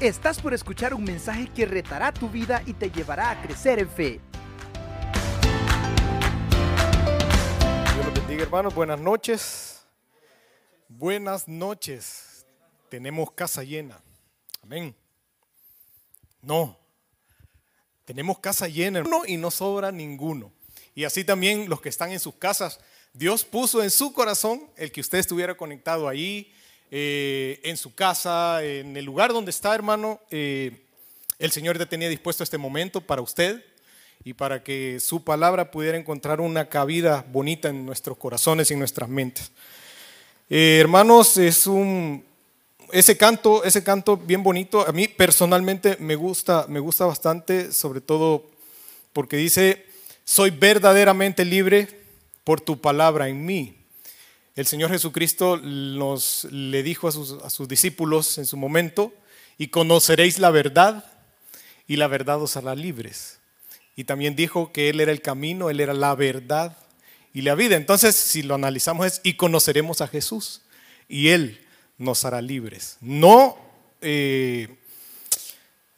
Estás por escuchar un mensaje que retará tu vida y te llevará a crecer en fe. Dios los bendiga, hermanos. Buenas noches. Buenas noches. Tenemos casa llena. Amén. No. Tenemos casa llena hermano, y no sobra ninguno. Y así también los que están en sus casas. Dios puso en su corazón el que usted estuviera conectado ahí, eh, en su casa, en el lugar donde está, hermano. Eh, el Señor te tenía dispuesto este momento para usted y para que su palabra pudiera encontrar una cabida bonita en nuestros corazones y en nuestras mentes. Eh, hermanos, es un ese canto, ese canto bien bonito, a mí personalmente me gusta, me gusta bastante, sobre todo porque dice, soy verdaderamente libre por tu palabra en mí. El Señor Jesucristo nos, le dijo a sus, a sus discípulos en su momento, y conoceréis la verdad, y la verdad os hará libres. Y también dijo que Él era el camino, Él era la verdad y la vida. Entonces, si lo analizamos es, y conoceremos a Jesús, y Él nos hará libres. No, eh,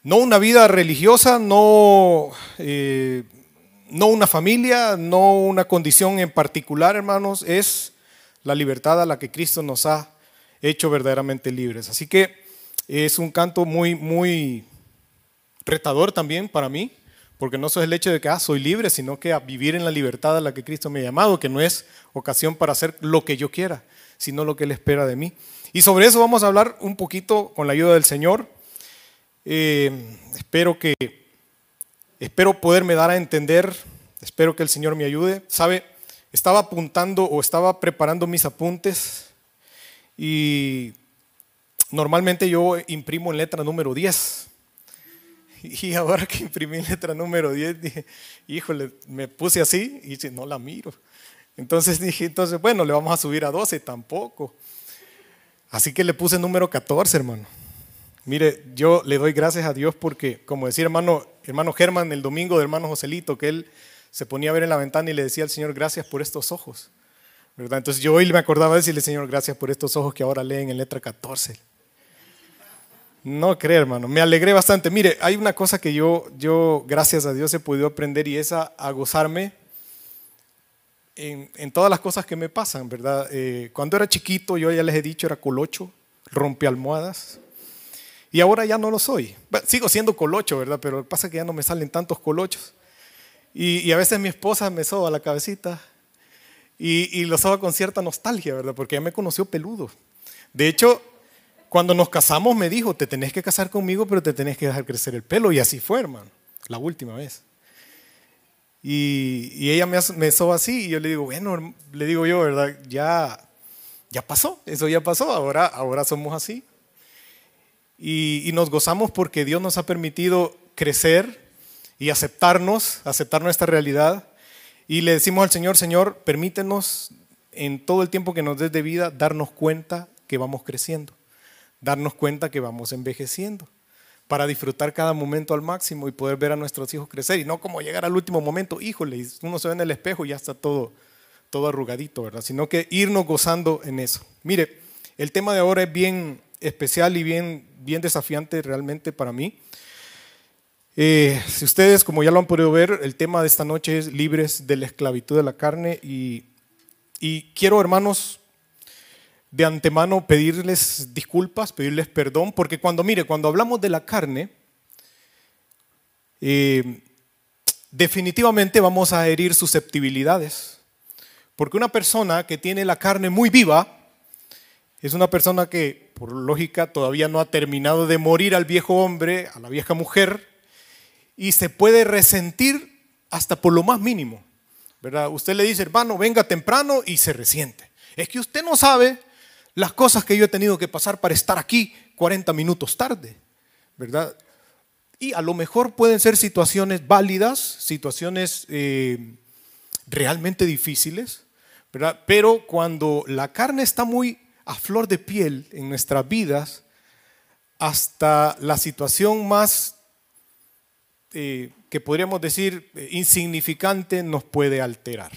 no una vida religiosa, no, eh, no una familia, no una condición en particular, hermanos, es la libertad a la que Cristo nos ha hecho verdaderamente libres. Así que es un canto muy, muy retador también para mí, porque no es el hecho de que ah, soy libre, sino que a vivir en la libertad a la que Cristo me ha llamado, que no es ocasión para hacer lo que yo quiera, sino lo que Él espera de mí. Y sobre eso vamos a hablar un poquito con la ayuda del Señor. Eh, espero que, espero poderme dar a entender, espero que el Señor me ayude. Sabe, estaba apuntando o estaba preparando mis apuntes y normalmente yo imprimo en letra número 10. Y ahora que imprimí letra número 10, dije, híjole, me puse así y no la miro. Entonces dije, entonces, bueno, le vamos a subir a 12, tampoco. Así que le puse número 14, hermano. Mire, yo le doy gracias a Dios porque, como decía hermano, hermano Germán el domingo de hermano Joselito, que él se ponía a ver en la ventana y le decía al Señor, gracias por estos ojos. ¿verdad? Entonces yo hoy me acordaba de decirle, Señor, gracias por estos ojos que ahora leen en letra 14. No creo, hermano, me alegré bastante. Mire, hay una cosa que yo, yo gracias a Dios he podido aprender y es a, gozarme en, todas las cosas que me pasan, ¿verdad? Eh, cuando era chiquito, yo ya les he dicho, era colocho, rompe almohadas. Y ahora ya no lo soy. sigo siendo colocho, ¿verdad? Pero pasa que ya no me salen tantos colochos. Y, a veces mi esposa me soba la cabecita y, lo soba con cierta nostalgia, ¿verdad? Porque ya me conoció peludo. De hecho, cuando nos casamos me dijo, te tenés que casar conmigo, pero te tenés que dejar crecer el pelo. Y así fue, hermano, la última vez. Y, ella me, soba así y yo le digo, bueno, le digo yo, ¿verdad? Ya, ya pasó, eso ya pasó, ahora, ahora somos así. Y nos gozamos porque Dios nos ha permitido crecer y aceptarnos, aceptar nuestra realidad. Y le decimos al Señor, Señor, permítenos en todo el tiempo que nos des de vida darnos cuenta que vamos creciendo, darnos cuenta que vamos envejeciendo para disfrutar cada momento al máximo y poder ver a nuestros hijos crecer y no como llegar al último momento, híjole, uno se ve en el espejo y ya está todo, todo arrugadito, ¿verdad? Sino que irnos gozando en eso. Mire, el tema de ahora es bien especial y bien, bien desafiante realmente para mí. Eh, si ustedes, como ya lo han podido ver, el tema de esta noche es libres de la esclavitud de la carne y, quiero, hermanos, de antemano pedirles disculpas, pedirles perdón, porque cuando, mire, cuando hablamos de la carne, eh, definitivamente vamos a herir susceptibilidades. Porque una persona que tiene la carne muy viva es una persona que, por lógica, todavía no ha terminado de morir al viejo hombre, a la vieja mujer, y se puede resentir hasta por lo más mínimo. ¿verdad? Usted le dice, hermano, venga temprano y se resiente. Es que usted no sabe las cosas que yo he tenido que pasar para estar aquí 40 minutos tarde, ¿verdad? Y a lo mejor pueden ser situaciones válidas, situaciones eh, realmente difíciles, ¿verdad? Pero cuando la carne está muy a flor de piel en nuestras vidas, hasta la situación más eh, que podríamos decir eh, insignificante nos puede alterar.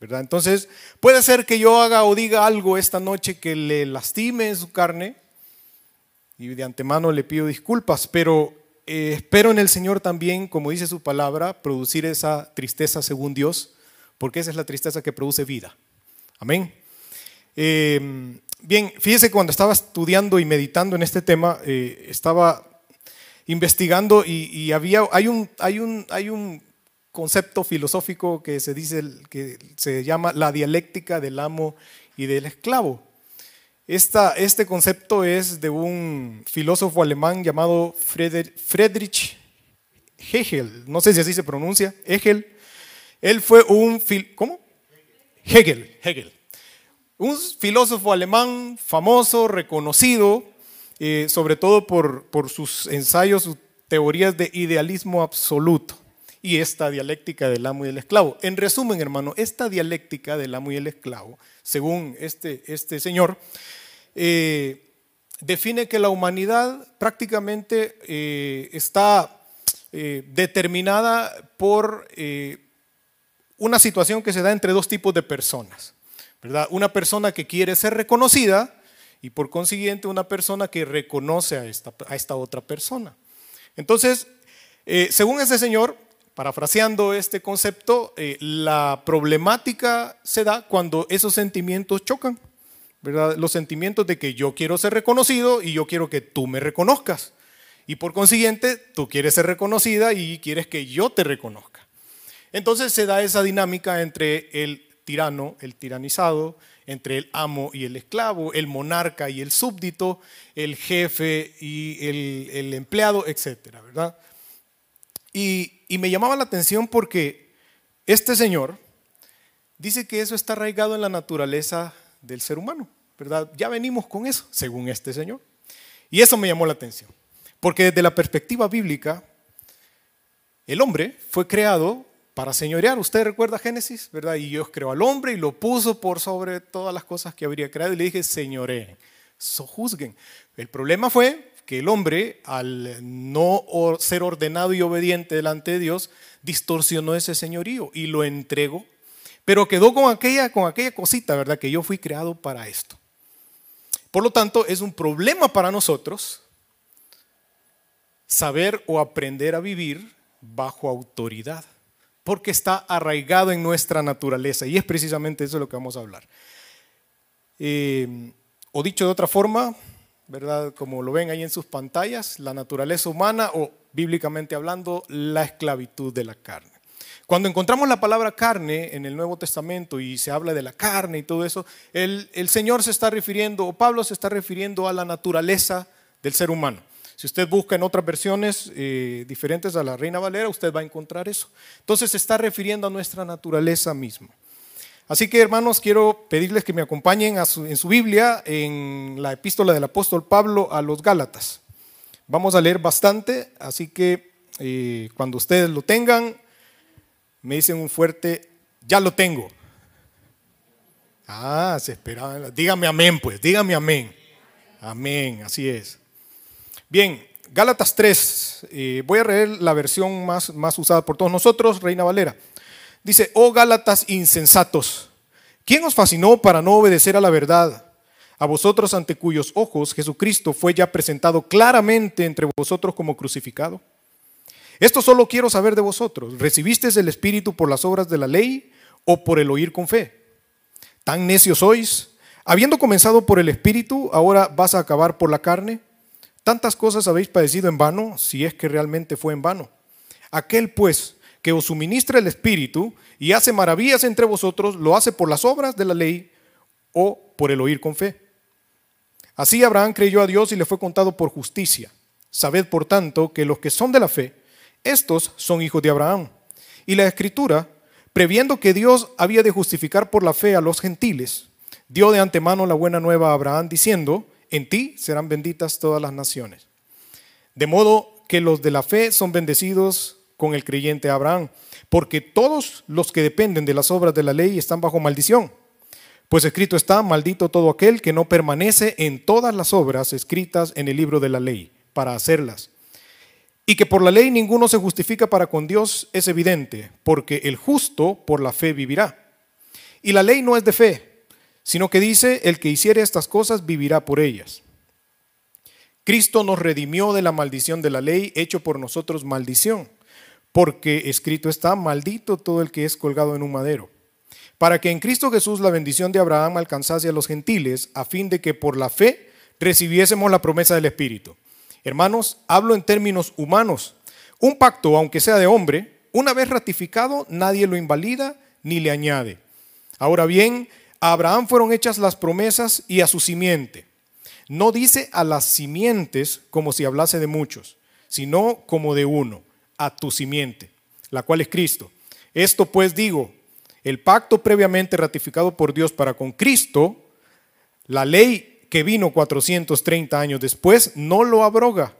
Entonces, puede ser que yo haga o diga algo esta noche que le lastime en su carne y de antemano le pido disculpas, pero eh, espero en el Señor también, como dice su palabra, producir esa tristeza según Dios, porque esa es la tristeza que produce vida. Amén. Eh, bien, fíjese cuando estaba estudiando y meditando en este tema, eh, estaba investigando y, había, hay un, hay, un, hay un concepto filosófico que se dice, que se llama la dialéctica del amo y del esclavo. Esta, este concepto es de un filósofo alemán llamado Friedrich Hegel, no sé si así se pronuncia, Hegel. Él fue un, ¿cómo? Hegel, Hegel. Un filósofo alemán famoso, reconocido, eh, sobre todo por, por sus ensayos, sus teorías de idealismo absoluto y esta dialéctica del amo y del esclavo. En resumen, hermano, esta dialéctica del amo y el esclavo, según este, este señor, eh, define que la humanidad prácticamente eh, está determinada por una situación que se da entre dos tipos de personas. ¿verdad? Una persona que quiere ser reconocida y por consiguiente una persona que reconoce a esta, a esta otra persona. Entonces, eh, según ese señor, parafraseando este concepto, eh, la problemática se da cuando esos sentimientos chocan, ¿verdad? Los sentimientos de que yo quiero ser reconocido y yo quiero que tú me reconozcas. Y por consiguiente, tú quieres ser reconocida y quieres que yo te reconozca. Entonces se da esa dinámica entre el tirano, el tiranizado, entre el amo y el esclavo, el monarca y el súbdito, el jefe y el, empleado, etcétera, ¿verdad? Y, y me llamaba la atención porque este señor dice que eso está arraigado en la naturaleza del ser humano, ¿verdad? Ya venimos con eso, según este señor. Y eso me llamó la atención, porque desde la perspectiva bíblica, el hombre fue creado para señorear. Usted recuerda Génesis, ¿verdad? Y Dios creó al hombre y lo puso por sobre todas las cosas que habría creado y le dije, señoreen, sojuzguen. El problema fue que el hombre, al no ser ordenado y obediente delante de Dios, distorsionó ese señorío y lo entregó. Pero quedó con aquella, con aquella cosita, ¿verdad? Que yo fui creado para esto. Por lo tanto, es un problema para nosotros saber o aprender a vivir bajo autoridad porque está arraigado en nuestra naturaleza. Y es precisamente eso lo que vamos a hablar. Eh, o dicho de otra forma, ¿verdad? Como lo ven ahí en sus pantallas, la naturaleza humana o bíblicamente hablando, la esclavitud de la carne. Cuando encontramos la palabra carne en el Nuevo Testamento y se habla de la carne y todo eso, el Señor se está refiriendo, o Pablo se está refiriendo a la naturaleza del ser humano. Si usted busca en otras versiones eh, diferentes a la Reina Valera, usted va a encontrar eso. Entonces se está refiriendo a nuestra naturaleza misma. Así que hermanos, quiero pedirles que me acompañen en su Biblia en la epístola del apóstol Pablo a los Gálatas. Vamos a leer bastante, así que eh, cuando ustedes lo tengan, me dicen un fuerte, ya lo tengo. Ah, se esperaba. Dígame amén, pues, dígame amén. Amén, así es. Bien, Gálatas 3, eh, voy a leer la versión más, más usada por todos nosotros, Reina Valera. Dice, oh Gálatas insensatos, ¿quién os fascinó para no obedecer a la verdad? A vosotros ante cuyos ojos Jesucristo fue ya presentado claramente entre vosotros como crucificado. Esto solo quiero saber de vosotros. ¿Recibisteis el Espíritu por las obras de la ley o por el oír con fe? ¿Tan necios sois? Habiendo comenzado por el Espíritu, ahora vas a acabar por la carne. Tantas cosas habéis padecido en vano, si es que realmente fue en vano. Aquel pues que os suministra el Espíritu y hace maravillas entre vosotros, lo hace por las obras de la ley o por el oír con fe. Así Abraham creyó a Dios y le fue contado por justicia. Sabed, por tanto, que los que son de la fe, estos son hijos de Abraham. Y la Escritura, previendo que Dios había de justificar por la fe a los gentiles, dio de antemano la buena nueva a Abraham, diciendo, en ti serán benditas todas las naciones. De modo que los de la fe son bendecidos con el creyente Abraham, porque todos los que dependen de las obras de la ley están bajo maldición. Pues escrito está, maldito todo aquel que no permanece en todas las obras escritas en el libro de la ley, para hacerlas. Y que por la ley ninguno se justifica para con Dios es evidente, porque el justo por la fe vivirá. Y la ley no es de fe, sino que dice, el que hiciere estas cosas vivirá por ellas. Cristo nos redimió de la maldición de la ley, hecho por nosotros maldición, porque escrito está, maldito todo el que es colgado en un madero, para que en Cristo Jesús la bendición de Abraham alcanzase a los gentiles, a fin de que por la fe recibiésemos la promesa del Espíritu. Hermanos, hablo en términos humanos. Un pacto, aunque sea de hombre, una vez ratificado, nadie lo invalida ni le añade. Ahora bien, a Abraham fueron hechas las promesas y a su simiente. No dice a las simientes como si hablase de muchos, sino como de uno, a tu simiente, la cual es Cristo. Esto pues digo, el pacto previamente ratificado por Dios para con Cristo, la ley que vino 430 años después, no lo abroga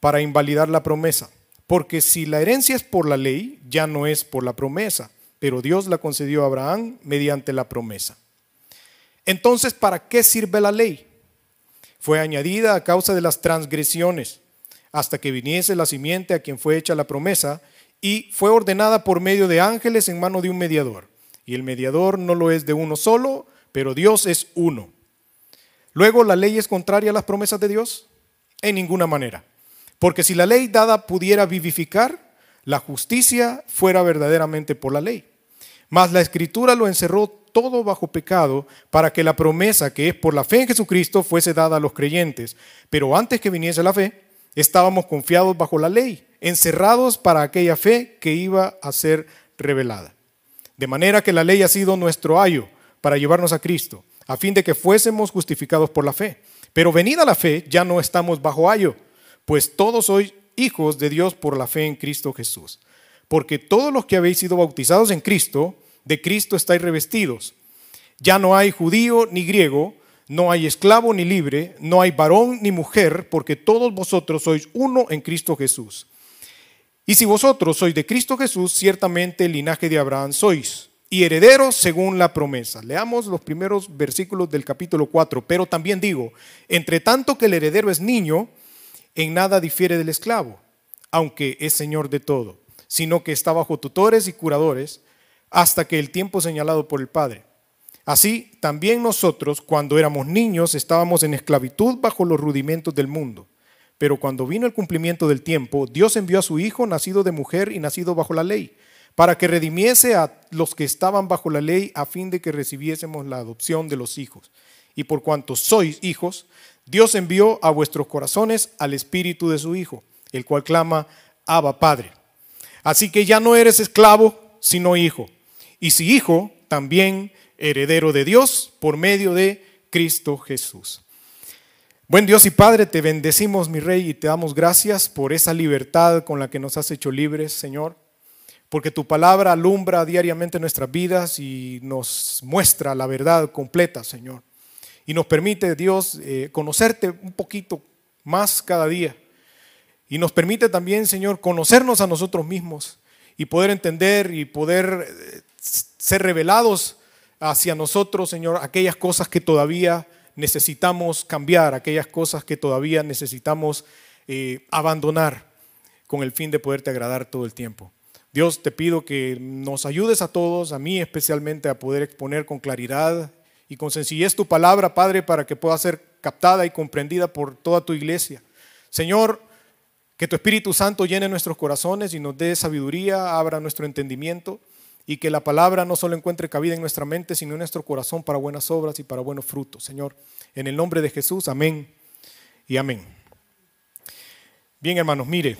para invalidar la promesa. Porque si la herencia es por la ley, ya no es por la promesa, pero Dios la concedió a Abraham mediante la promesa. Entonces, ¿para qué sirve la ley? fue añadida a causa de las transgresiones, hasta que viniese la simiente a quien fue hecha la promesa, y fue ordenada por medio de ángeles en mano de un mediador. Y el mediador no lo es de uno solo, pero Dios es uno. Luego, ¿la ley es contraria a las promesas de Dios? En ninguna manera. Porque si la ley dada pudiera vivificar, la justicia fuera verdaderamente por la ley. Mas la escritura lo encerró todo bajo pecado para que la promesa que es por la fe en Jesucristo fuese dada a los creyentes. Pero antes que viniese la fe, estábamos confiados bajo la ley, encerrados para aquella fe que iba a ser revelada. De manera que la ley ha sido nuestro ayo para llevarnos a Cristo, a fin de que fuésemos justificados por la fe. Pero venida la fe, ya no estamos bajo ayo, pues todos sois hijos de Dios por la fe en Cristo Jesús. Porque todos los que habéis sido bautizados en Cristo, de Cristo estáis revestidos. Ya no hay judío ni griego, no hay esclavo ni libre, no hay varón ni mujer, porque todos vosotros sois uno en Cristo Jesús. Y si vosotros sois de Cristo Jesús, ciertamente el linaje de Abraham sois, y herederos según la promesa. Leamos los primeros versículos del capítulo 4, pero también digo, entre tanto que el heredero es niño, en nada difiere del esclavo, aunque es señor de todo, sino que está bajo tutores y curadores hasta que el tiempo señalado por el Padre. Así, también nosotros, cuando éramos niños, estábamos en esclavitud bajo los rudimentos del mundo. Pero cuando vino el cumplimiento del tiempo, Dios envió a su Hijo, nacido de mujer y nacido bajo la ley, para que redimiese a los que estaban bajo la ley, a fin de que recibiésemos la adopción de los hijos. Y por cuanto sois hijos, Dios envió a vuestros corazones al Espíritu de su Hijo, el cual clama, Abba Padre. Así que ya no eres esclavo, sino hijo y si hijo, también heredero de Dios por medio de Cristo Jesús. Buen Dios y Padre, te bendecimos, mi Rey, y te damos gracias por esa libertad con la que nos has hecho libres, Señor, porque tu palabra alumbra diariamente nuestras vidas y nos muestra la verdad completa, Señor. Y nos permite, Dios, eh, conocerte un poquito más cada día. Y nos permite también, Señor, conocernos a nosotros mismos y poder entender y poder eh, ser revelados hacia nosotros, Señor, aquellas cosas que todavía necesitamos cambiar, aquellas cosas que todavía necesitamos eh, abandonar con el fin de poderte agradar todo el tiempo. Dios, te pido que nos ayudes a todos, a mí especialmente, a poder exponer con claridad y con sencillez tu palabra, Padre, para que pueda ser captada y comprendida por toda tu iglesia. Señor, que tu Espíritu Santo llene nuestros corazones y nos dé sabiduría, abra nuestro entendimiento y que la palabra no solo encuentre cabida en nuestra mente, sino en nuestro corazón para buenas obras y para buenos frutos. Señor, en el nombre de Jesús, amén y amén. Bien, hermanos, mire,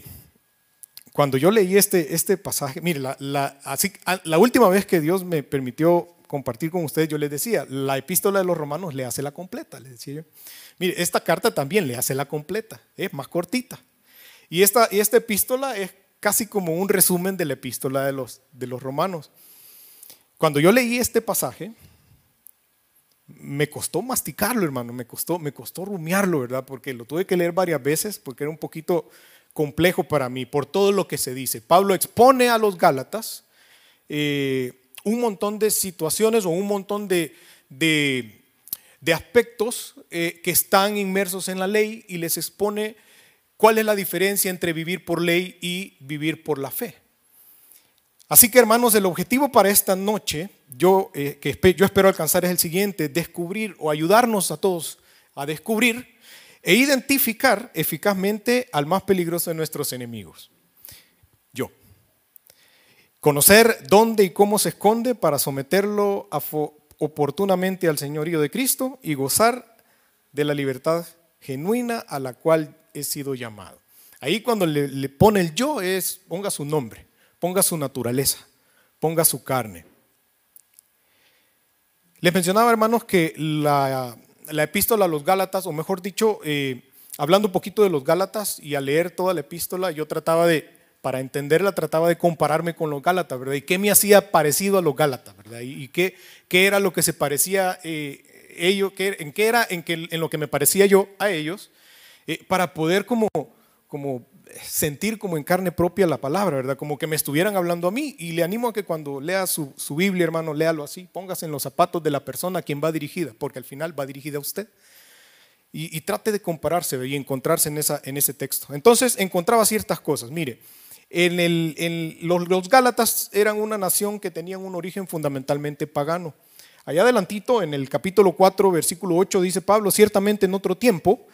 cuando yo leí este, este pasaje, mire, la, así, la última vez que Dios me permitió compartir con ustedes, yo les decía, la epístola de los romanos le hace la completa, les decía yo. Mire, esta carta también le hace la completa, es más cortita. Y esta, y esta epístola es casi como un resumen de la epístola de los, de los romanos. Cuando yo leí este pasaje, me costó masticarlo, hermano, me costó, me costó rumiarlo, ¿verdad? Porque lo tuve que leer varias veces porque era un poquito complejo para mí por todo lo que se dice. Pablo expone a los Gálatas eh, un montón de situaciones o un montón de, de, aspectos eh, que están inmersos en la ley y les expone ¿Cuál es la diferencia entre vivir por ley y vivir por la fe? Así que hermanos, el objetivo para esta noche, yo, eh, que yo espero alcanzar es el siguiente, descubrir o ayudarnos a todos a descubrir e identificar eficazmente al más peligroso de nuestros enemigos. Yo. Conocer dónde y cómo se esconde para someterlo oportunamente al señorío de Cristo y gozar de la libertad genuina a la cual he sido llamado. Ahí cuando le, pone el yo es, ponga su nombre, ponga su naturaleza, ponga su carne. Les mencionaba, hermanos, que la, epístola a los Gálatas, o mejor dicho, eh, hablando un poquito de los Gálatas y al leer toda la epístola, yo trataba de, para entenderla, trataba de compararme con los Gálatas, ¿verdad? Y qué me hacía parecido a los Gálatas, ¿verdad? Y, qué, qué, era lo que se parecía eh, ellos, en qué era en, que, en lo que me parecía yo a ellos, eh, para poder como sentir como en carne propia la palabra, ¿verdad? Como que me estuvieran hablando a mí. Y le animo a que cuando lea su, Biblia, hermano, léalo así. Póngase en los zapatos de la persona a quien va dirigida, porque al final va dirigida a usted. Y, trate de compararse y encontrarse en, esa, ese texto. Entonces encontraba ciertas cosas. Mire, en, los, los Gálatas eran una nación que tenían un origen fundamentalmente pagano. Allá adelantito, en el capítulo 4, versículo 8, dice Pablo, ciertamente en otro tiempo,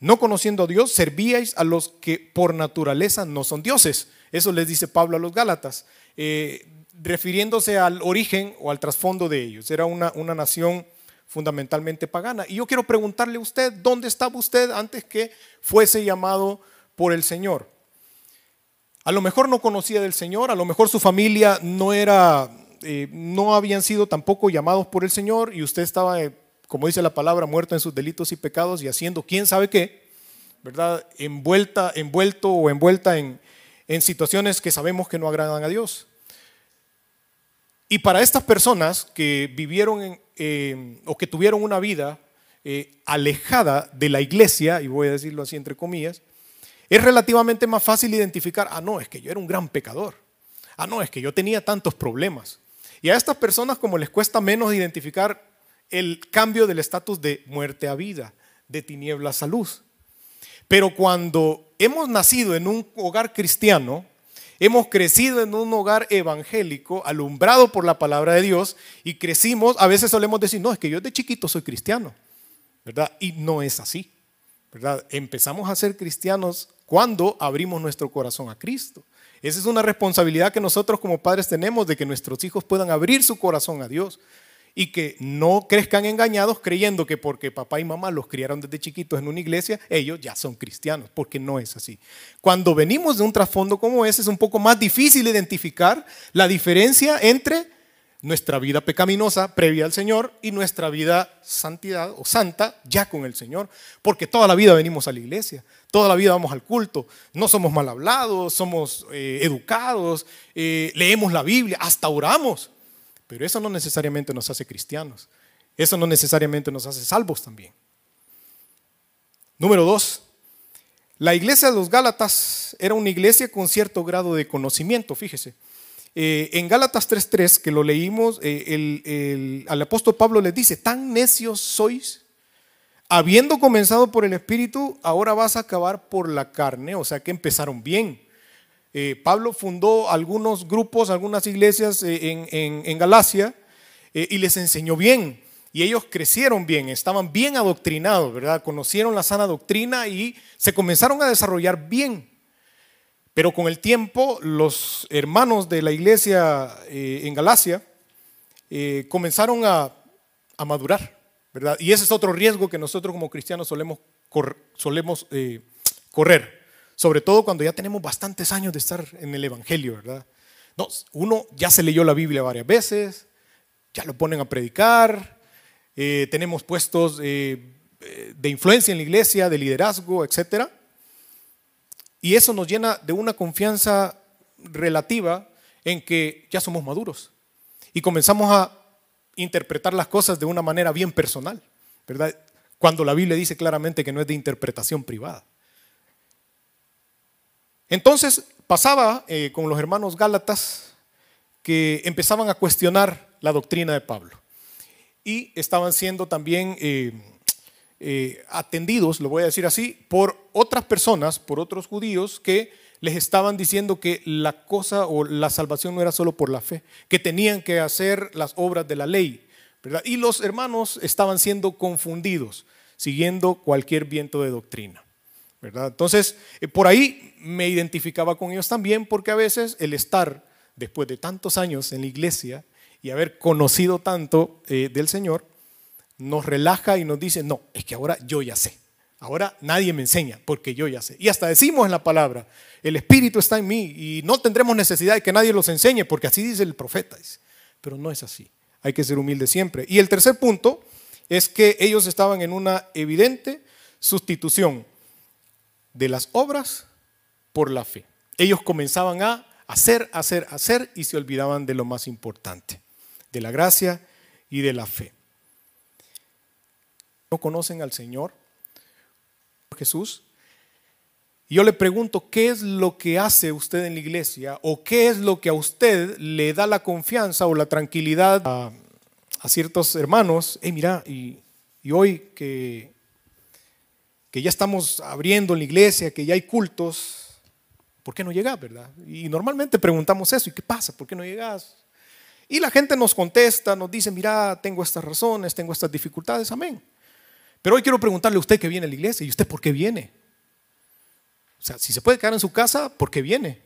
no conociendo a Dios, servíais a los que por naturaleza no son dioses. Eso les dice Pablo a los Gálatas, eh, refiriéndose al origen o al trasfondo de ellos. Era una, una nación fundamentalmente pagana. Y yo quiero preguntarle a usted, ¿dónde estaba usted antes que fuese llamado por el Señor? A lo mejor no conocía del Señor, a lo mejor su familia no era, eh, no habían sido tampoco llamados por el Señor y usted estaba eh, como dice la palabra, muerto en sus delitos y pecados y haciendo quién sabe qué, ¿verdad? Envuelta, envuelto o envuelta en, situaciones que sabemos que no agradan a Dios. Y para estas personas que vivieron o que tuvieron una vida eh, alejada de la iglesia, y voy a decirlo así entre comillas, es relativamente más fácil identificar, ah, no, es que yo era un gran pecador, ah, no, es que yo tenía tantos problemas. Y a estas personas como les cuesta menos identificar el cambio del estatus de muerte a vida, de tinieblas a luz. Pero cuando hemos nacido en un hogar cristiano, hemos crecido en un hogar evangélico, alumbrado por la palabra de Dios, y crecimos, a veces solemos decir, no, es que yo de chiquito soy cristiano, ¿verdad? Y no es así, ¿verdad? Empezamos a ser cristianos cuando abrimos nuestro corazón a Cristo. Esa es una responsabilidad que nosotros como padres tenemos de que nuestros hijos puedan abrir su corazón a Dios y que no crezcan engañados creyendo que porque papá y mamá los criaron desde chiquitos en una iglesia, ellos ya son cristianos, porque no es así. Cuando venimos de un trasfondo como ese, es un poco más difícil identificar la diferencia entre nuestra vida pecaminosa previa al Señor y nuestra vida santidad o santa ya con el Señor, porque toda la vida venimos a la iglesia, toda la vida vamos al culto, no somos mal hablados, somos eh, educados, eh, leemos la Biblia, hasta oramos. Pero eso no necesariamente nos hace cristianos. Eso no necesariamente nos hace salvos también. Número dos, la iglesia de los Gálatas era una iglesia con cierto grado de conocimiento, fíjese. Eh, en Gálatas 3.3, que lo leímos, eh, al apóstol Pablo les dice, tan necios sois, habiendo comenzado por el Espíritu, ahora vas a acabar por la carne, o sea que empezaron bien. Eh, Pablo fundó algunos grupos, algunas iglesias eh, en, Galacia eh, y les enseñó bien. Y ellos crecieron bien, estaban bien adoctrinados, ¿verdad? Conocieron la sana doctrina y se comenzaron a desarrollar bien. Pero con el tiempo, los hermanos de la iglesia en Galacia comenzaron a, madurar, ¿verdad? Y ese es otro riesgo que nosotros como cristianos solemos, solemos correr sobre todo cuando ya tenemos bastantes años de estar en el Evangelio, ¿verdad? No, uno ya se leyó la Biblia varias veces, ya lo ponen a predicar, eh, tenemos puestos eh, eh, de influencia en la iglesia, de liderazgo, etc. Y eso nos llena de una confianza relativa en que ya somos maduros y comenzamos a interpretar las cosas de una manera bien personal, ¿verdad? Cuando la Biblia dice claramente que no es de interpretación privada. Entonces pasaba eh, con los hermanos Gálatas que empezaban a cuestionar la doctrina de Pablo y estaban siendo también eh, eh, atendidos, lo voy a decir así, por otras personas, por otros judíos que les estaban diciendo que la cosa o la salvación no era solo por la fe, que tenían que hacer las obras de la ley. Y los hermanos estaban siendo confundidos. siguiendo cualquier viento de doctrina. Entonces, eh, por ahí me identificaba con ellos también porque a veces el estar después de tantos años en la iglesia y haber conocido tanto eh, del Señor, nos relaja y nos dice, no, es que ahora yo ya sé. Ahora nadie me enseña porque yo ya sé. Y hasta decimos en la palabra, el Espíritu está en mí y no tendremos necesidad de que nadie los enseñe porque así dice el profeta. Pero no es así. Hay que ser humilde siempre. Y el tercer punto es que ellos estaban en una evidente sustitución de las obras por la fe. Ellos comenzaban a hacer, hacer, hacer y se olvidaban de lo más importante, de la gracia y de la fe. ¿No conocen al Señor Jesús? Yo le pregunto, ¿qué es lo que hace usted en la iglesia? ¿O qué es lo que a usted le da la confianza o la tranquilidad a, ciertos hermanos? Hey, mira, y hoy que que ya estamos abriendo en la iglesia, que ya hay cultos, ¿por qué no llegas, verdad? Y normalmente preguntamos eso, ¿y qué pasa? ¿Por qué no llegas? Y la gente nos contesta, nos dice, mira, tengo estas razones, tengo estas dificultades, amén. Pero hoy quiero preguntarle a usted que viene a la iglesia, ¿y usted por qué viene? O sea, si se puede quedar en su casa, ¿por qué viene?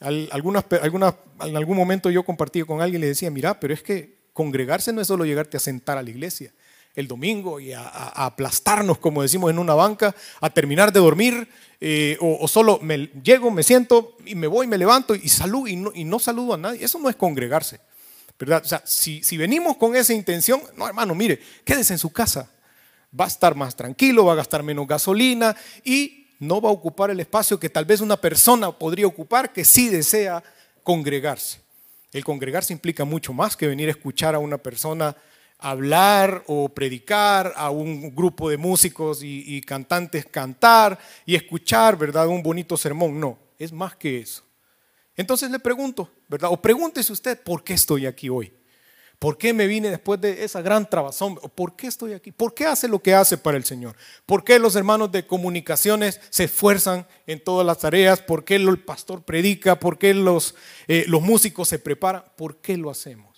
Algunas, algunas, en algún momento yo compartí con alguien y le decía, mira, pero es que congregarse no es solo llegarte a sentar a la iglesia el domingo y a, aplastarnos, como decimos en una banca, a terminar de dormir, eh, o, solo me llego, me siento y me voy, me levanto y saludo y no, y no saludo a nadie. Eso no es congregarse, ¿verdad? O sea, si, si venimos con esa intención, no, hermano, mire, quédese en su casa. Va a estar más tranquilo, va a gastar menos gasolina y no va a ocupar el espacio que tal vez una persona podría ocupar que sí desea congregarse. El congregarse implica mucho más que venir a escuchar a una persona hablar o predicar, a un grupo de músicos y, cantantes cantar y escuchar, ¿verdad? Un bonito sermón. No, es más que eso. Entonces le pregunto, ¿verdad? O pregúntese usted, ¿por qué estoy aquí hoy? ¿Por qué me vine después de esa gran trabazón? ¿Por qué estoy aquí? ¿Por qué hace lo que hace para el Señor? ¿Por qué los hermanos de comunicaciones se esfuerzan en todas las tareas? ¿Por qué el pastor predica? ¿Por qué los, eh, los músicos se preparan? ¿Por qué lo hacemos?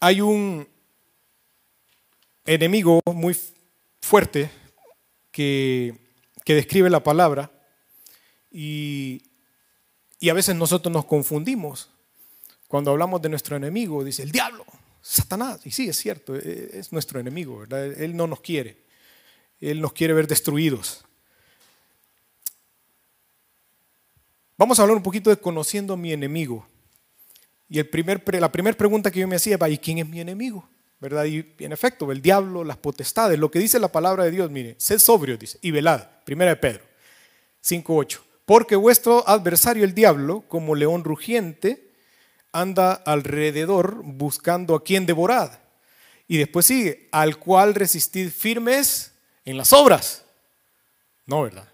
Hay un enemigo muy fuerte que, describe la palabra y, a veces nosotros nos confundimos. Cuando hablamos de nuestro enemigo, dice el diablo, Satanás. Y sí, es cierto, e, es nuestro enemigo, ¿verdad? Él no nos quiere. Él nos quiere ver destruidos. Vamos a hablar un poquito de conociendo a mi enemigo. Y el primer, la primera pregunta que yo me hacía ¿y quién es mi enemigo? ¿Verdad? Y en efecto, el diablo, las potestades, lo que dice la palabra de Dios, mire, sed sobrio, dice, y velad, primera de Pedro 5.8. Porque vuestro adversario, el diablo, como león rugiente, anda alrededor buscando a quien devorar. Y después sigue, al cual resistid firmes en las obras. No, ¿verdad?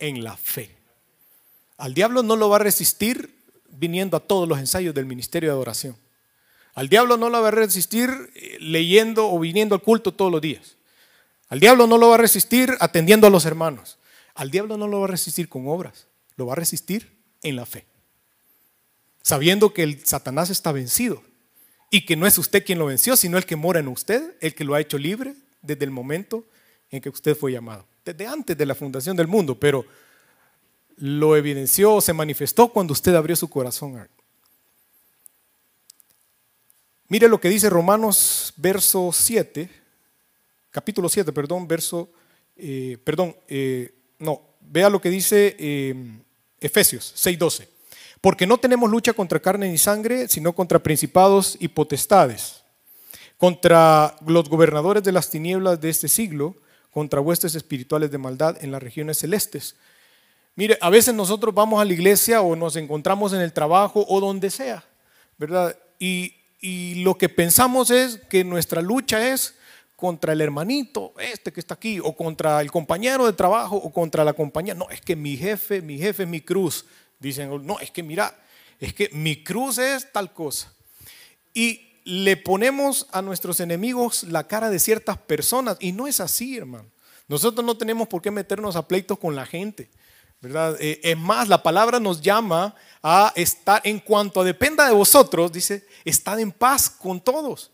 En la fe. Al diablo no lo va a resistir viniendo a todos los ensayos del ministerio de adoración. Al diablo no lo va a resistir eh, leyendo o viniendo al culto todos los días. Al diablo no lo va a resistir atendiendo a los hermanos. Al diablo no lo va a resistir con obras, lo va a resistir en la fe. Sabiendo que el Satanás está vencido y que no es usted quien lo venció, sino el que mora en usted, el que lo ha hecho libre desde el momento en que usted fue llamado, desde antes de la fundación del mundo, pero lo evidenció se manifestó cuando usted abrió su corazón. Mire lo que dice Romanos verso 7, capítulo 7, perdón, verso, eh, perdón, eh, no, vea lo que dice eh, Efesios 6:12. Porque no tenemos lucha contra carne ni sangre, sino contra principados y potestades, contra los gobernadores de las tinieblas de este siglo, contra huestes espirituales de maldad en las regiones celestes. Mire, a veces nosotros vamos a la iglesia o nos encontramos en el trabajo o donde sea, ¿verdad? Y, lo que pensamos es que nuestra lucha es contra el hermanito, este que está aquí, o contra el compañero de trabajo, o contra la compañía. No, es que mi jefe, mi jefe mi cruz. Dicen, no, es que mira, es que mi cruz es tal cosa. Y le ponemos a nuestros enemigos la cara de ciertas personas, y no es así, hermano. Nosotros no tenemos por qué meternos a pleitos con la gente. ¿Verdad? Eh, es más, la palabra nos llama a estar, en cuanto dependa de vosotros, dice, estad en paz con todos.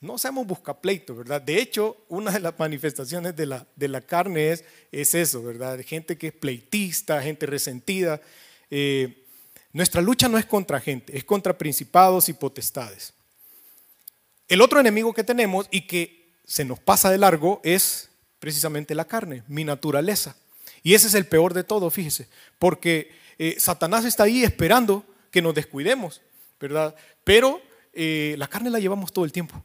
No seamos buscapleitos, ¿verdad? De hecho, una de las manifestaciones de la, de la carne es, es eso, ¿verdad? Gente que es pleitista, gente resentida. Eh, nuestra lucha no es contra gente, es contra principados y potestades. El otro enemigo que tenemos y que se nos pasa de largo es precisamente la carne, mi naturaleza. Y ese es el peor de todo, fíjese, porque eh, Satanás está ahí esperando que nos descuidemos, ¿verdad? Pero eh, la carne la llevamos todo el tiempo.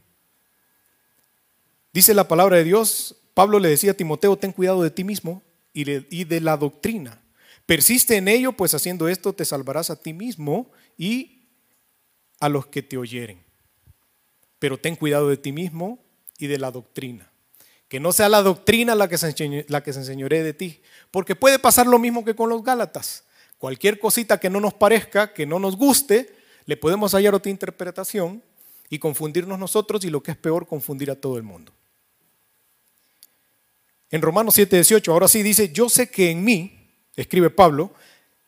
Dice la palabra de Dios, Pablo le decía a Timoteo, ten cuidado de ti mismo y de, y de la doctrina. Persiste en ello, pues haciendo esto te salvarás a ti mismo y a los que te oyeren. Pero ten cuidado de ti mismo y de la doctrina. Que no sea la doctrina la que se, la que se enseñoree de ti. Porque puede pasar lo mismo que con los Gálatas. Cualquier cosita que no nos parezca, que no nos guste, le podemos hallar otra interpretación y confundirnos nosotros y lo que es peor, confundir a todo el mundo. En Romanos 7:18, ahora sí dice, yo sé que en mí, escribe Pablo,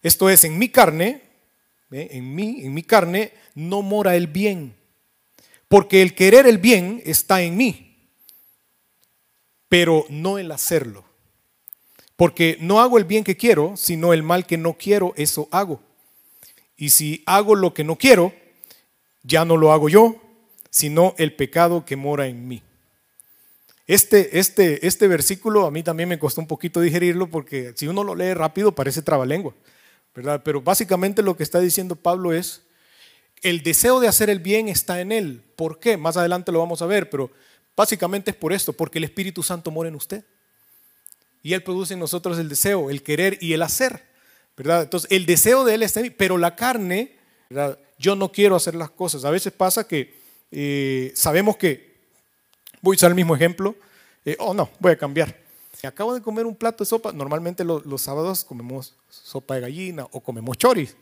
esto es, en mi carne, en mí, en mi carne, no mora el bien, porque el querer el bien está en mí, pero no el hacerlo. Porque no hago el bien que quiero, sino el mal que no quiero, eso hago. Y si hago lo que no quiero, ya no lo hago yo, sino el pecado que mora en mí. Este, este, este versículo a mí también me costó un poquito digerirlo porque si uno lo lee rápido parece trabalengua, ¿verdad? Pero básicamente lo que está diciendo Pablo es, el deseo de hacer el bien está en él. ¿Por qué? Más adelante lo vamos a ver, pero básicamente es por esto, porque el Espíritu Santo mora en usted. Y Él produce en nosotros el deseo, el querer y el hacer, ¿verdad? Entonces, el deseo de Él está en mí, pero la carne, ¿verdad? Yo no quiero hacer las cosas. A veces pasa que eh, sabemos que Voy a usar el mismo ejemplo. Eh, oh, no, voy a cambiar. Acabo de comer un plato de sopa. Normalmente los, sábados comemos sopa de gallina o comemos choris.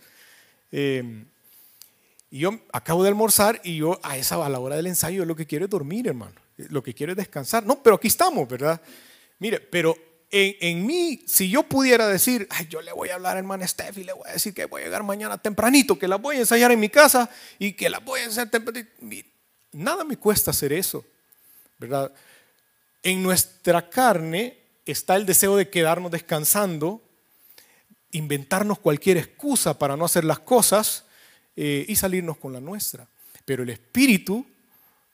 Eh, y yo acabo de almorzar y yo a esa a la hora del ensayo lo que quiero es dormir, hermano. Lo que quiero es descansar. No, pero aquí estamos, ¿verdad? Mire, pero en, en, mí, si yo pudiera decir, ay, yo le voy a hablar a hermana Steph y le voy a decir que voy a llegar mañana tempranito, que la voy a ensayar en mi casa y que la voy a hacer tempranito. Nada me cuesta hacer eso. ¿verdad? En nuestra carne está el deseo de quedarnos descansando, inventarnos cualquier excusa para no hacer las cosas eh, y salirnos con la nuestra. Pero el Espíritu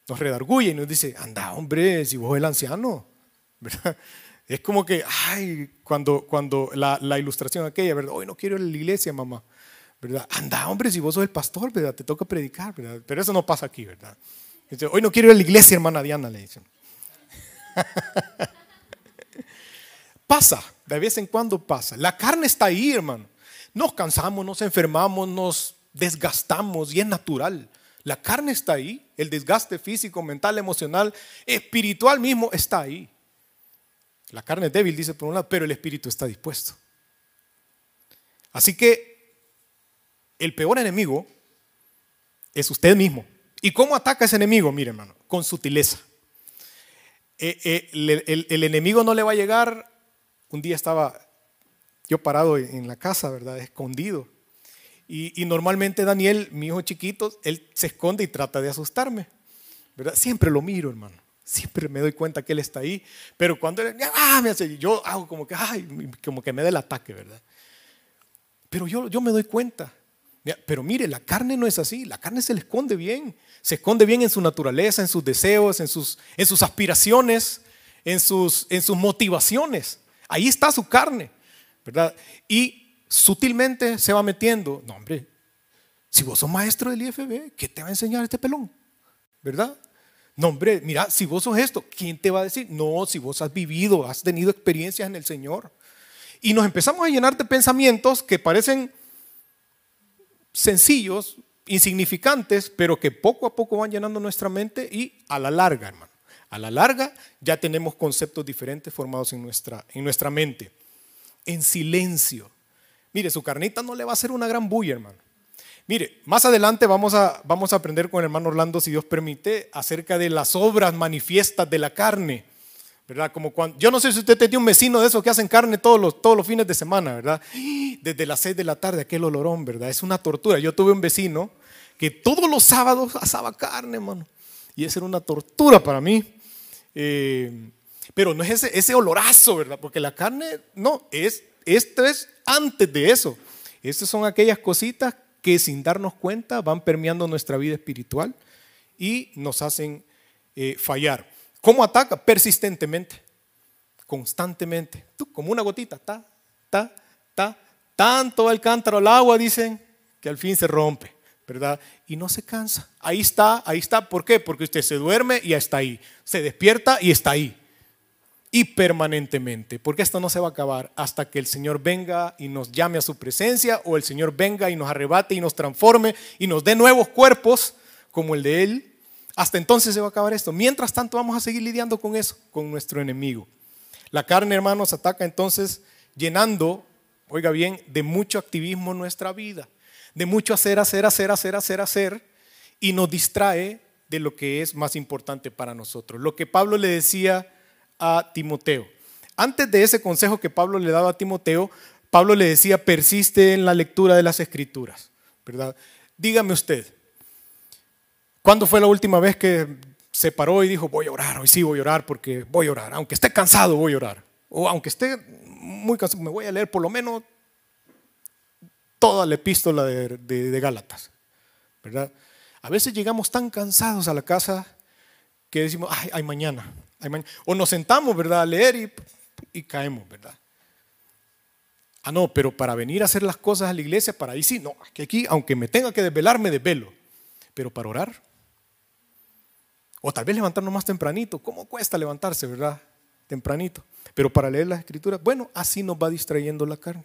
nos redarguye y nos dice, anda hombre, si vos el anciano. Es como que, ay, cuando, cuando la, la, ilustración aquella, ¿verdad? Hoy no quiero ir a la iglesia, mamá, ¿verdad? Anda, hombre, si vos sos el pastor, ¿verdad? Te toca predicar, ¿verdad? Pero eso no pasa aquí, ¿verdad? Hoy no quiero ir a la iglesia, hermana Diana, le dicen. pasa, de vez en cuando pasa. La carne está ahí, hermano. Nos cansamos, nos enfermamos, nos desgastamos y es natural. La carne está ahí, el desgaste físico, mental, emocional, espiritual mismo está ahí. La carne es débil, dice por un lado, pero el espíritu está dispuesto. Así que el peor enemigo es usted mismo. ¿Y cómo ataca ese enemigo? Mire, hermano, con sutileza. Eh, eh, el, enemigo no le va a llegar. Un día estaba yo parado en la casa, ¿verdad? Escondido. Y, normalmente Daniel, mi hijo chiquito, él se esconde y trata de asustarme. ¿verdad? Siempre lo miro, hermano. Siempre me doy cuenta que él está ahí. Pero cuando él, ah, me hace, yo hago como que, ay, como que me da el ataque, ¿verdad? Pero yo, yo me doy cuenta. Pero mire, la carne no es así, la carne se le esconde bien, se esconde bien en su naturaleza, en sus deseos, en sus, en sus aspiraciones, en sus, en sus motivaciones. Ahí está su carne, ¿verdad? Y sutilmente se va metiendo, no hombre, si vos sos maestro del IFB, ¿qué te va a enseñar este pelón? ¿Verdad? No, hombre, mira, si vos sos esto, ¿quién te va a decir? No, si vos has vivido, has tenido experiencias en el Señor. Y nos empezamos a llenar de pensamientos que parecen sencillos, insignificantes, pero que poco a poco van llenando nuestra mente y a la larga, hermano, a la larga ya tenemos conceptos diferentes formados en nuestra, en nuestra mente. En silencio. Mire, su carnita no le va a hacer una gran bulla, hermano. Mire, más adelante vamos a, vamos a aprender con el hermano Orlando, si Dios permite, acerca de las obras manifiestas de la carne. ¿verdad? Como cuando, yo no sé si usted tenía un vecino de esos que hacen carne todos los, todos los fines de semana, ¿verdad? Desde las 6 de la tarde, aquel olorón, ¿verdad? Es una tortura. Yo tuve un vecino que todos los sábados asaba carne, hermano. Y esa era una tortura para mí. Eh, pero no es ese, ese olorazo, ¿verdad? Porque la carne, no, es, esto es antes de eso. Estas son aquellas cositas que sin darnos cuenta van permeando nuestra vida espiritual y nos hacen eh, fallar. ¿Cómo ataca? Persistentemente, constantemente, Tú, como una gotita, ta, ta, ta, tanto el cántaro al agua, dicen, que al fin se rompe, ¿verdad? Y no se cansa. Ahí está, ahí está. ¿Por qué? Porque usted se duerme y está ahí. Se despierta y está ahí. Y permanentemente, porque esto no se va a acabar hasta que el Señor venga y nos llame a su presencia o el Señor venga y nos arrebate y nos transforme y nos dé nuevos cuerpos como el de Él hasta entonces se va a acabar esto. Mientras tanto vamos a seguir lidiando con eso, con nuestro enemigo. La carne, hermanos, ataca entonces llenando, oiga bien, de mucho activismo nuestra vida, de mucho hacer, hacer, hacer, hacer, hacer, hacer, y nos distrae de lo que es más importante para nosotros. Lo que Pablo le decía a Timoteo. Antes de ese consejo que Pablo le daba a Timoteo, Pablo le decía, persiste en la lectura de las escrituras, ¿verdad? Dígame usted, ¿Cuándo fue la última vez que se paró y dijo, voy a orar, hoy sí voy a orar porque voy a orar, aunque esté cansado voy a orar, o aunque esté muy cansado, me voy a leer por lo menos toda la epístola de, Gálatas, ¿verdad? A veces llegamos tan cansados a la casa que decimos, ay, mañana, mañana. O nos sentamos, ¿verdad?, a leer y, y caemos, ¿verdad? Ah, no, pero para venir a hacer las cosas a la iglesia, para ahí sí, no, que aquí, aunque me tenga que desvelar, me desvelo, pero para orar, o tal vez levantarnos más tempranito. ¿Cómo cuesta levantarse, verdad? Tempranito. Pero para leer las escrituras, bueno, así nos va distrayendo la carne.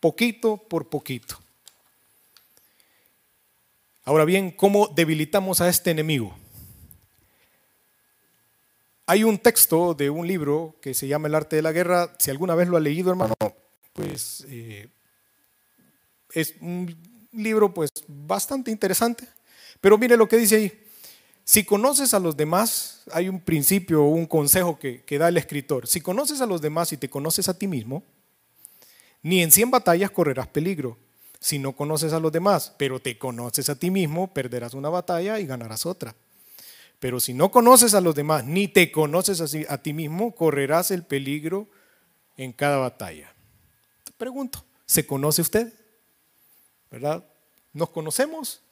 Poquito por poquito. Ahora bien, ¿cómo debilitamos a este enemigo? Hay un texto de un libro que se llama El arte de la guerra. Si alguna vez lo ha leído, hermano, pues eh, es un libro pues bastante interesante. Pero mire lo que dice ahí. Si conoces a los demás, hay un principio o un consejo que, da el escritor. Si conoces a los demás y te conoces a ti mismo, ni en 100 batallas correrás peligro. Si no conoces a los demás, pero te conoces a ti mismo, perderás una batalla y ganarás otra. Pero si no conoces a los demás, ni te conoces a, ti mismo, correrás el peligro en cada batalla. Te pregunto, ¿se conoce usted? ¿Verdad? ¿Nos conocemos?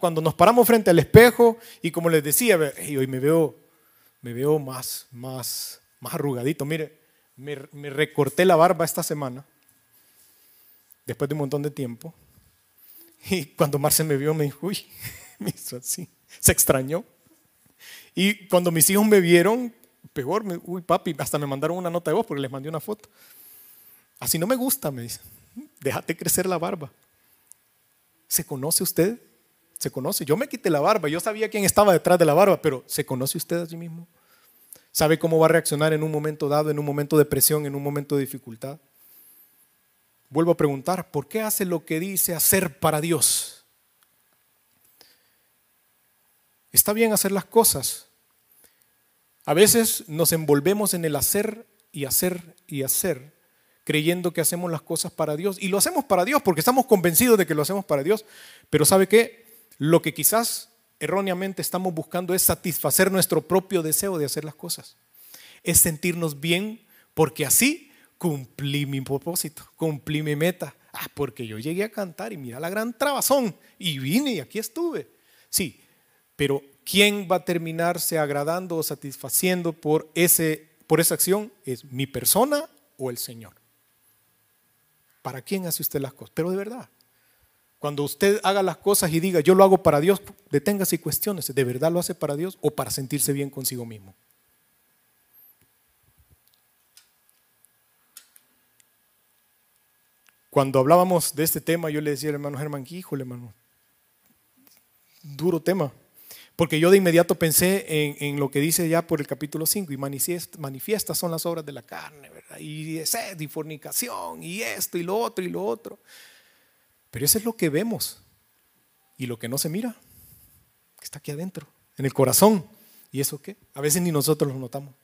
Cuando nos paramos frente al espejo y como les decía, hoy me veo, me veo más, más, más arrugadito. Mire, me, recorté la barba esta semana, después de un montón de tiempo. Y cuando Marce me vio, me dijo, uy, me hizo así, se extrañó. Y cuando mis hijos me vieron, peor, uy, papi, hasta me mandaron una nota de voz porque les mandé una foto. Así no me gusta, me dice, déjate crecer la barba. ¿Se conoce usted? Se conoce. Yo me quité la barba, yo sabía quién estaba detrás de la barba, pero ¿se conoce usted a sí mismo? ¿Sabe cómo va a reaccionar en un momento dado, en un momento de presión, en un momento de dificultad? Vuelvo a preguntar, ¿por qué hace lo que dice hacer para Dios? Está bien hacer las cosas. A veces nos envolvemos en el hacer y hacer y hacer, creyendo que hacemos las cosas para Dios. Y lo hacemos para Dios porque estamos convencidos de que lo hacemos para Dios. Pero ¿sabe qué? Lo que quizás erróneamente estamos buscando es satisfacer nuestro propio deseo de hacer las cosas. Es sentirnos bien porque así cumplí mi propósito, cumplí mi meta. Ah, porque yo llegué a cantar y mira la gran trabazón y vine y aquí estuve. Sí, pero ¿quién va a terminarse agradando o satisfaciendo por, ese, por esa acción? ¿Es mi persona o el Señor? ¿Para quién hace usted las cosas? Pero de verdad. Cuando usted haga las cosas y diga, yo lo hago para Dios, deténgase y cuestiones, ¿de verdad lo hace para Dios o para sentirse bien consigo mismo? Cuando hablábamos de este tema, yo le decía al hermano Germán, híjole, hermano, duro tema. Porque yo de inmediato pensé en, lo que dice ya por el capítulo 5, y manifiestas son las obras de la carne, ¿verdad? Y sed, y fornicación, y esto, y lo otro, y lo otro. Pero eso es lo que vemos. Y lo que no se mira, que está aquí adentro, en el corazón. ¿Y eso qué? A veces ni nosotros lo notamos.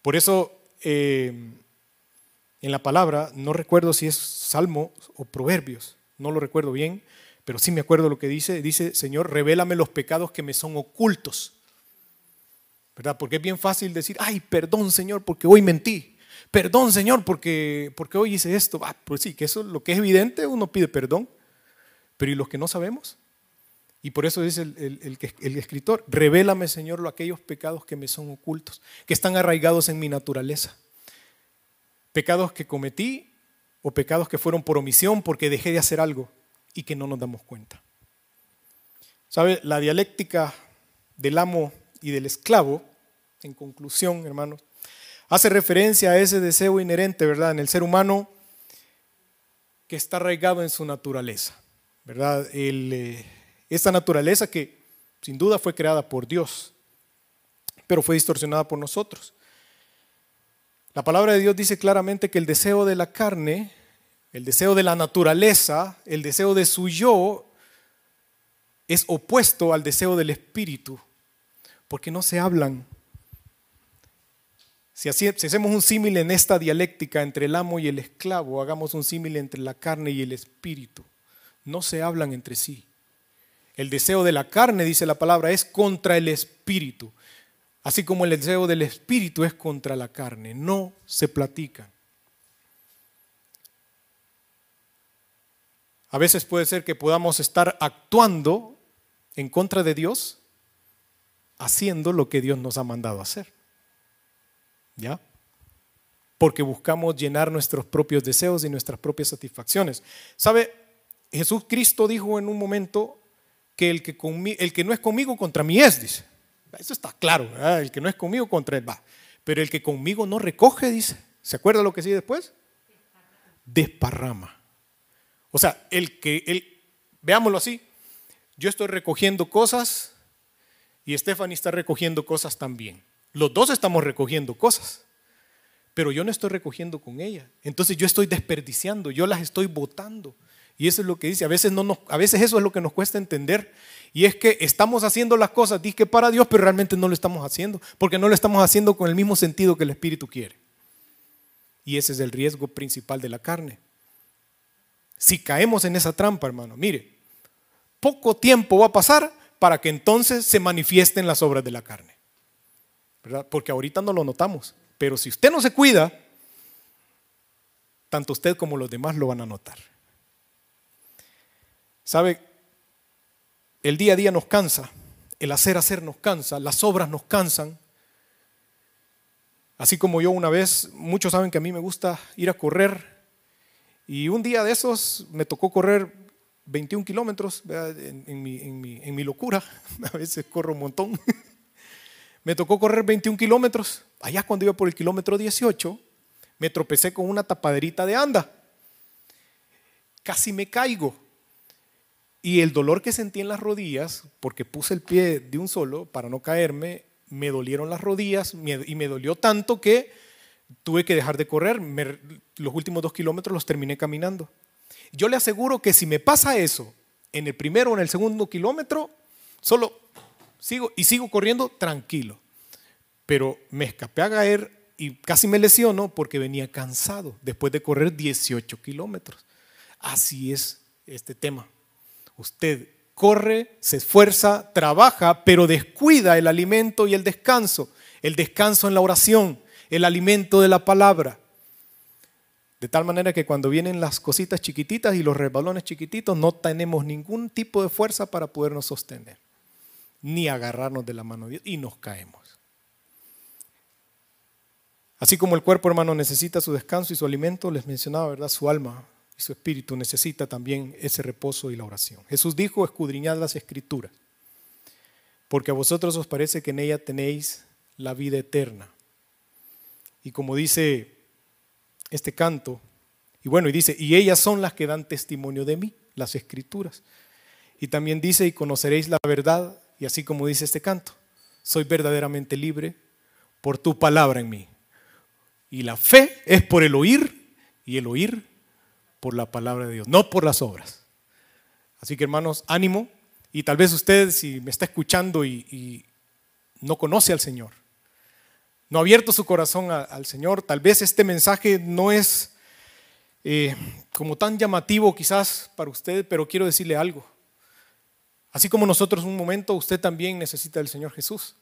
Por eso eh, en la palabra, no recuerdo si es Salmo o Proverbios, no lo recuerdo bien, pero sí me acuerdo lo que dice. Dice, Señor, revélame los pecados que me son ocultos. ¿Verdad? Porque es bien fácil decir, ay, perdón, Señor, porque hoy mentí. Perdón, Señor, porque, porque hoy hice esto. Ah, pues sí, que eso lo que es evidente, uno pide perdón. Pero ¿y los que no sabemos? Y por eso dice el, el, el, escritor, revélame, Señor, lo, aquellos pecados que me son ocultos, que están arraigados en mi naturaleza. Pecados que cometí o pecados que fueron por omisión porque dejé de hacer algo y que no nos damos cuenta. ¿Sabe? La dialéctica del amo y del esclavo, en conclusión, hermanos, hace referencia a ese deseo inherente, ¿verdad?, en el ser humano que está arraigado en su naturaleza, ¿verdad? Eh, esta naturaleza que sin duda fue creada por Dios, pero fue distorsionada por nosotros. La palabra de Dios dice claramente que el deseo de la carne, el deseo de la naturaleza, el deseo de su yo, es opuesto al deseo del espíritu, porque no se hablan. Si, hacemos un símil en esta dialéctica entre el amo y el esclavo, hagamos un símil entre la carne y el espíritu. No se hablan entre sí. El deseo de la carne, dice la palabra, es contra el espíritu. Así como el deseo del espíritu es contra la carne. No se platican. A veces puede ser que podamos estar actuando en contra de Dios, haciendo lo que Dios nos ha mandado hacer. ¿Ya? Porque buscamos llenar nuestros propios deseos y nuestras propias satisfacciones. ¿Sabe? Jesús Cristo dijo en un momento, que el que, el que no es conmigo contra mí es, dice. Eso está claro, el que no es conmigo contra él va. Pero el que conmigo no recoge, dice. ¿Se acuerda lo que sigue después? Desparrama. O sea, el que, el, veámoslo así, yo estoy recogiendo cosas y Stephanie está recogiendo cosas también. Los dos estamos recogiendo cosas, pero yo no estoy recogiendo con ella. Entonces yo estoy desperdiciando, yo las estoy botando. Y eso es lo que dice. A veces, no a veces eso es lo que nos cuesta entender. Y es que estamos haciendo las cosas, que para Dios, pero realmente no lo estamos haciendo. Porque no lo estamos haciendo con el mismo sentido que el Espíritu quiere. Y ese es el riesgo principal de la carne. Si caemos en esa trampa, hermano, mire, poco tiempo va a pasar para que entonces se manifiesten las obras de la carne. ¿verdad? Porque ahorita no lo notamos. Pero si usted no se cuida, tanto usted como los demás lo van a notar. ¿Sabe? El día a día nos cansa, el hacer hacer nos cansa, las obras nos cansan. Así como yo una vez, muchos saben que a mí me gusta ir a correr y un día de esos me tocó correr 21 kilómetros en, mi, locura, a veces corro un montón. me tocó correr 21 kilómetros, allá cuando iba por el kilómetro 18, me tropecé con una tapaderita de anda. Casi me caigo. Y el dolor que sentí en las rodillas, porque puse el pie de un solo para no caerme, me dolieron las rodillas y me dolió tanto que tuve que dejar de correr. los últimos dos kilómetros los terminé caminando. Yo le aseguro que si me pasa eso en el primero o en el segundo kilómetro, solo sigo y sigo corriendo tranquilo. Pero me escapé a caer y casi me lesiono porque venía cansado después de correr 18 kilómetros. Así es este tema. Usted corre, se esfuerza, trabaja, pero descuida el alimento y el descanso, el descanso en la oración, el alimento de la palabra. De tal manera que cuando vienen las cositas chiquititas y los resbalones chiquititos, no tenemos ningún tipo de fuerza para podernos sostener, ni agarrarnos de la mano de Dios y nos caemos. Así como el cuerpo, hermano, necesita su descanso y su alimento, les mencionaba, ¿verdad? Su alma y su espíritu necesita también ese reposo y la oración. Jesús dijo, escudriñad las escrituras, porque a vosotros os parece que en ella tenéis la vida eterna. Y como dice este canto, y bueno, y dice, y ellas son las que dan testimonio de mí, las escrituras. Y también dice, y conoceréis la verdad, y así como dice este canto, soy verdaderamente libre por tu palabra en mí. Y la fe es por el oír, y el oír por la palabra de Dios, no por las obras. Así que hermanos, ánimo. Y tal vez usted, si me está escuchando y, no conoce al Señor, no ha abierto su corazón al Señor, tal vez este mensaje no es eh, como tan llamativo quizás para usted, pero quiero decirle algo. Así como nosotros un momento, usted también necesita del Señor Jesús.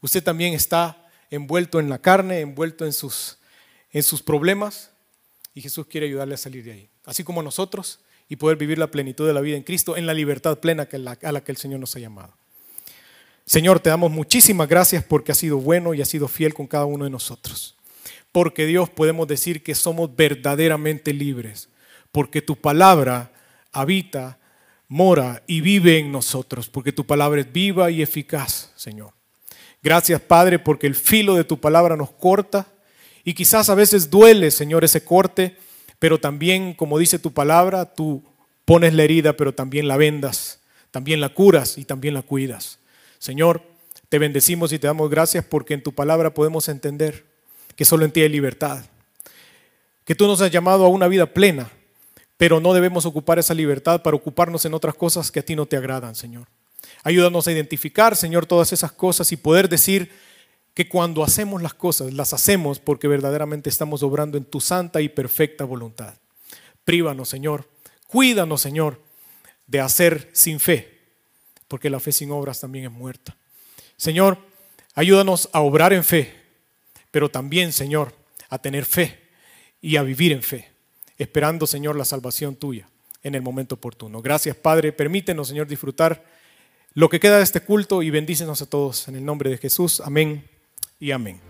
Usted también está envuelto en la carne, envuelto en sus, en sus problemas, y Jesús quiere ayudarle a salir de ahí. Así como nosotros, y poder vivir la plenitud de la vida en Cristo, en la libertad plena a la que el Señor nos ha llamado. Señor, te damos muchísimas gracias porque has sido bueno y has sido fiel con cada uno de nosotros. Porque Dios podemos decir que somos verdaderamente libres, porque tu palabra habita, mora y vive en nosotros, porque tu palabra es viva y eficaz, Señor. Gracias, Padre, porque el filo de tu palabra nos corta y quizás a veces duele, Señor, ese corte, pero también, como dice tu palabra, tú pones la herida, pero también la vendas, también la curas y también la cuidas. Señor, te bendecimos y te damos gracias porque en tu palabra podemos entender que solo en ti hay libertad, que tú nos has llamado a una vida plena, pero no debemos ocupar esa libertad para ocuparnos en otras cosas que a ti no te agradan, Señor. Ayúdanos a identificar, Señor, todas esas cosas y poder decir que cuando hacemos las cosas, las hacemos porque verdaderamente estamos obrando en tu santa y perfecta voluntad. Prívanos, Señor. Cuídanos, Señor, de hacer sin fe, porque la fe sin obras también es muerta. Señor, ayúdanos a obrar en fe, pero también, Señor, a tener fe y a vivir en fe, esperando, Señor, la salvación tuya en el momento oportuno. Gracias, Padre. Permítenos, Señor, disfrutar lo que queda de este culto y bendícenos a todos en el nombre de Jesús. Amén y amén.